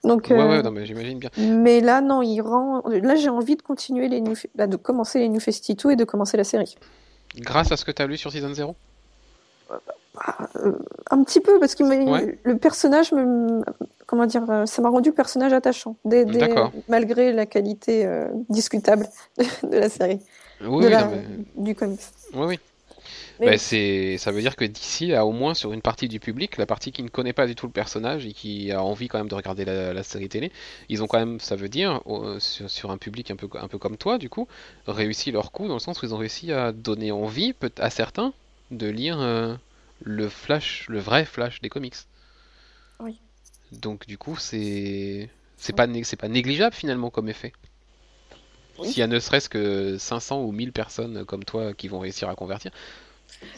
Donc, Ouais, euh, ouais, non, mais j'imagine bien. mais là, non, il rend. Là, j'ai envie de continuer les New... bah, de commencer les New 52 et de commencer la série. Grâce à ce que tu as lu sur Season 0? Un petit peu parce que Ouais. le personnage me, comment dire, euh, ça m'a rendu le personnage attachant, malgré la qualité euh, discutable de la série, Oui, de oui, la- non, mais... du comics. oui, oui. Mais Bah, c'est, ça veut dire que d'ici a au moins sur une partie du public, la partie qui ne connaît pas du tout le personnage et qui a envie quand même de regarder la, la série télé, ils ont quand même, ça veut dire, sur, sur un public un peu, un peu comme toi, du coup, réussi leur coup dans le sens où ils ont réussi à donner envie à certains de lire euh, le flash, le vrai flash des comics. Oui. Donc du coup, c'est, c'est pas, c'est pas négligeable finalement comme effet. Oui. S'il y a ne serait-ce que 500 ou 1000 personnes comme toi qui vont réussir à convertir.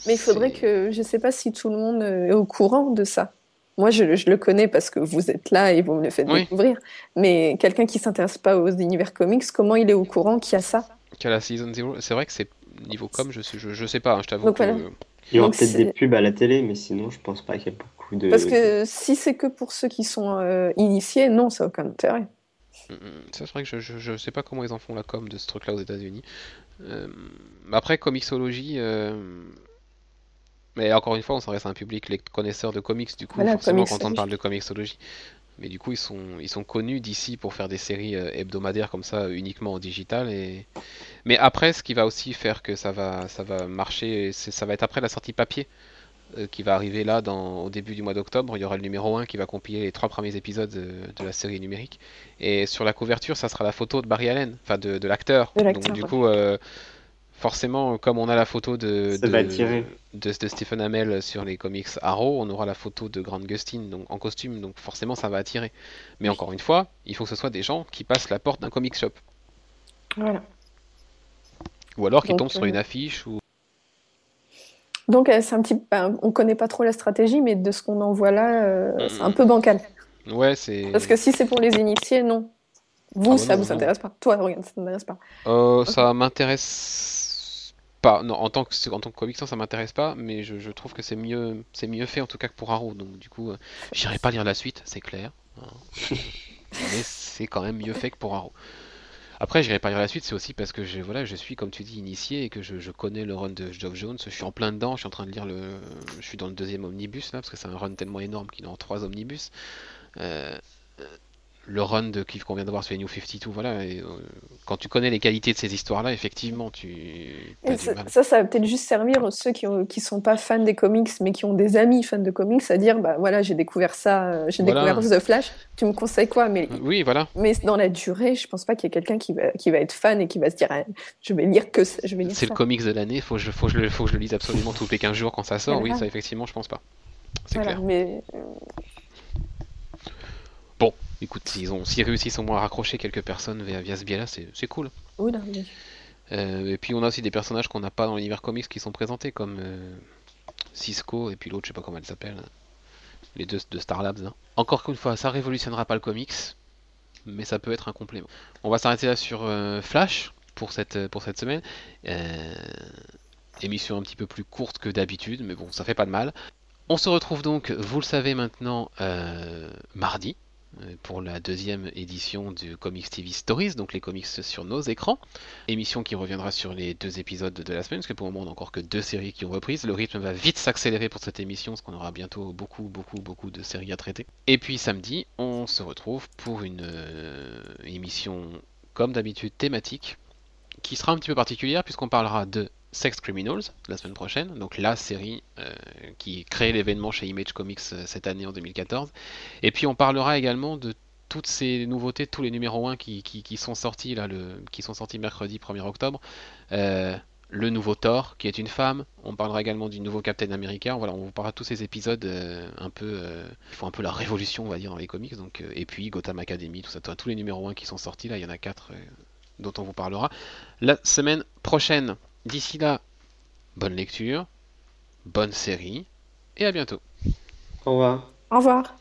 Mais il faudrait que, je sais pas si tout le monde euh, est au courant de ça. Moi, je, je le connais parce que vous êtes là et vous me le faites Oui. découvrir. Mais quelqu'un qui s'intéresse pas aux univers comics, comment il est au courant qu'il y a ça? qu'à la Season 0, c'est vrai que c'est niveau com, je sais, je, je sais pas, hein, je t'avoue Donc que voilà. Il y aura peut-être des pubs à la télé, mais sinon, je pense pas qu'il y ait beaucoup de. Parce que si c'est que pour ceux qui sont euh, initiés, non, ça n'a aucun intérêt. Mm, mm, ça c'est vrai que je, je, je sais pas comment ils en font la com de ce truc-là aux États-Unis. Euh, après Comixology, euh, mais encore une fois, on s'en reste à un public les connaisseurs de comics, du coup Voilà, forcément quand on parle de Comixology. Mais du coup, ils sont, ils sont connus d'ici pour faire des séries euh, hebdomadaires comme ça, uniquement en digital. Et... Mais après, ce qui va aussi faire que ça va, ça va marcher, ça va être après la sortie papier euh, qui va arriver là dans, au début du mois d'octobre. Il y aura le numéro 1 qui va compiler les trois premiers épisodes euh, de la série numérique. Et sur la couverture, ça sera la photo de Barry Allen, enfin de, de l'acteur. Donc du ouais. coup, euh, forcément, comme on a la photo de, Stephen Amell sur les comics Arrow, on aura la photo de Grant Gustin donc, en costume, donc forcément ça va attirer. Mais encore une fois, il faut que ce soit des gens qui passent la porte d'un comic shop. Voilà. Ou alors qui Donc, tombent sur euh, une affiche ou... Donc, euh, c'est un petit, ben, on connaît pas trop la stratégie, mais de ce qu'on en voit là, euh, c'est un peu bancal. Ouais, c'est... Parce que si c'est pour les initiés, non. Vous, Ah ça non, vous non. intéresse pas. Toi, regarde, ça t'intéresse pas. Euh, ça m'intéresse pas. Non, en tant que en tant que comicsien, ça m'intéresse pas, mais je, je trouve que c'est mieux c'est mieux fait en tout cas que pour Arrow. Donc du coup, euh, j'irai pas lire la suite, c'est clair. hein. mais c'est quand même mieux fait que pour Arrow. Après, j'irai pas lire la suite, c'est aussi parce que je voilà, je suis comme tu dis initié et que je, je connais le run de Geoff Jones. Je suis en plein dedans. Je suis en train de lire le, je suis dans le deuxième omnibus là parce que c'est un run tellement énorme qu'il est en trois omnibus. Euh, le run de qu'on vient de voir sur les New 52, voilà. Et, euh, quand tu connais les qualités de ces histoires-là, effectivement, tu as Et du ça, mal. ça, ça va peut-être juste servir aux ceux qui, ont, qui sont pas fans des comics, mais qui ont des amis fans de comics, à dire, bah voilà, j'ai découvert ça, euh, j'ai Voilà. découvert The Flash, tu me conseilles quoi? Mais, Oui, voilà. mais dans la durée, je pense pas qu'il y ait quelqu'un qui va, qui va être fan et qui va se dire, ah, je vais lire que ça, je vais lire C'est le comics de l'année, faut je, faut que je le, faut que je le lise absolument tous les 15 jours quand ça sort. Oui, ça, effectivement, je pense pas. C'est Voilà, clair. mais euh, écoute, s'ils ont, s'ils réussissent au moins à raccrocher quelques personnes via, via ce biais-là, c'est c'est cool. oui, Euh, et puis on a aussi des personnages qu'on n'a pas dans l'univers comics qui sont présentés, comme euh, Cisco et puis l'autre, je sais pas comment elle s'appelle. Les deux de Star Labs. hein. Encore qu'une fois, ça révolutionnera pas le comics. mais ça peut être un complément. On va s'arrêter là sur Flash pour cette, pour cette semaine. émission un petit peu plus courte que d'habitude, mais bon, ça fait pas de mal. On se retrouve donc, vous le savez maintenant, mardi, euh, pour la deuxième édition du Comics TV Stories, donc les comics sur nos écrans. Émission qui reviendra sur les deux épisodes de la semaine, parce que pour le moment on n'a encore que deux séries qui ont repris. Le rythme va vite s'accélérer pour cette émission, parce qu'on aura bientôt beaucoup, beaucoup, beaucoup de séries à traiter. Et puis samedi, on se retrouve pour une euh, émission, comme d'habitude, thématique, qui sera un petit peu particulière, puisqu'on parlera de Sex Criminals la semaine prochaine, donc la série euh, qui crée l'événement chez Image Comics euh, cette année en 2014. Et puis on parlera également de toutes ces nouveautés, tous les numéros 1 qui, sont sortis là, le, qui sont sortis mercredi 1er octobre. Euh, le nouveau Thor, qui est une femme. On parlera également du nouveau Captain America. Voilà, on vous parlera de tous ces épisodes un peu, qui font un peu la révolution, on va dire, dans les comics. Donc, et puis Gotham Academy, tout ça, tous les numéros 1 qui sont sortis là, il y en a 4 dont on vous parlera la semaine prochaine. D'ici là, bonne lecture, bonne série, et à bientôt. Au revoir. Au revoir.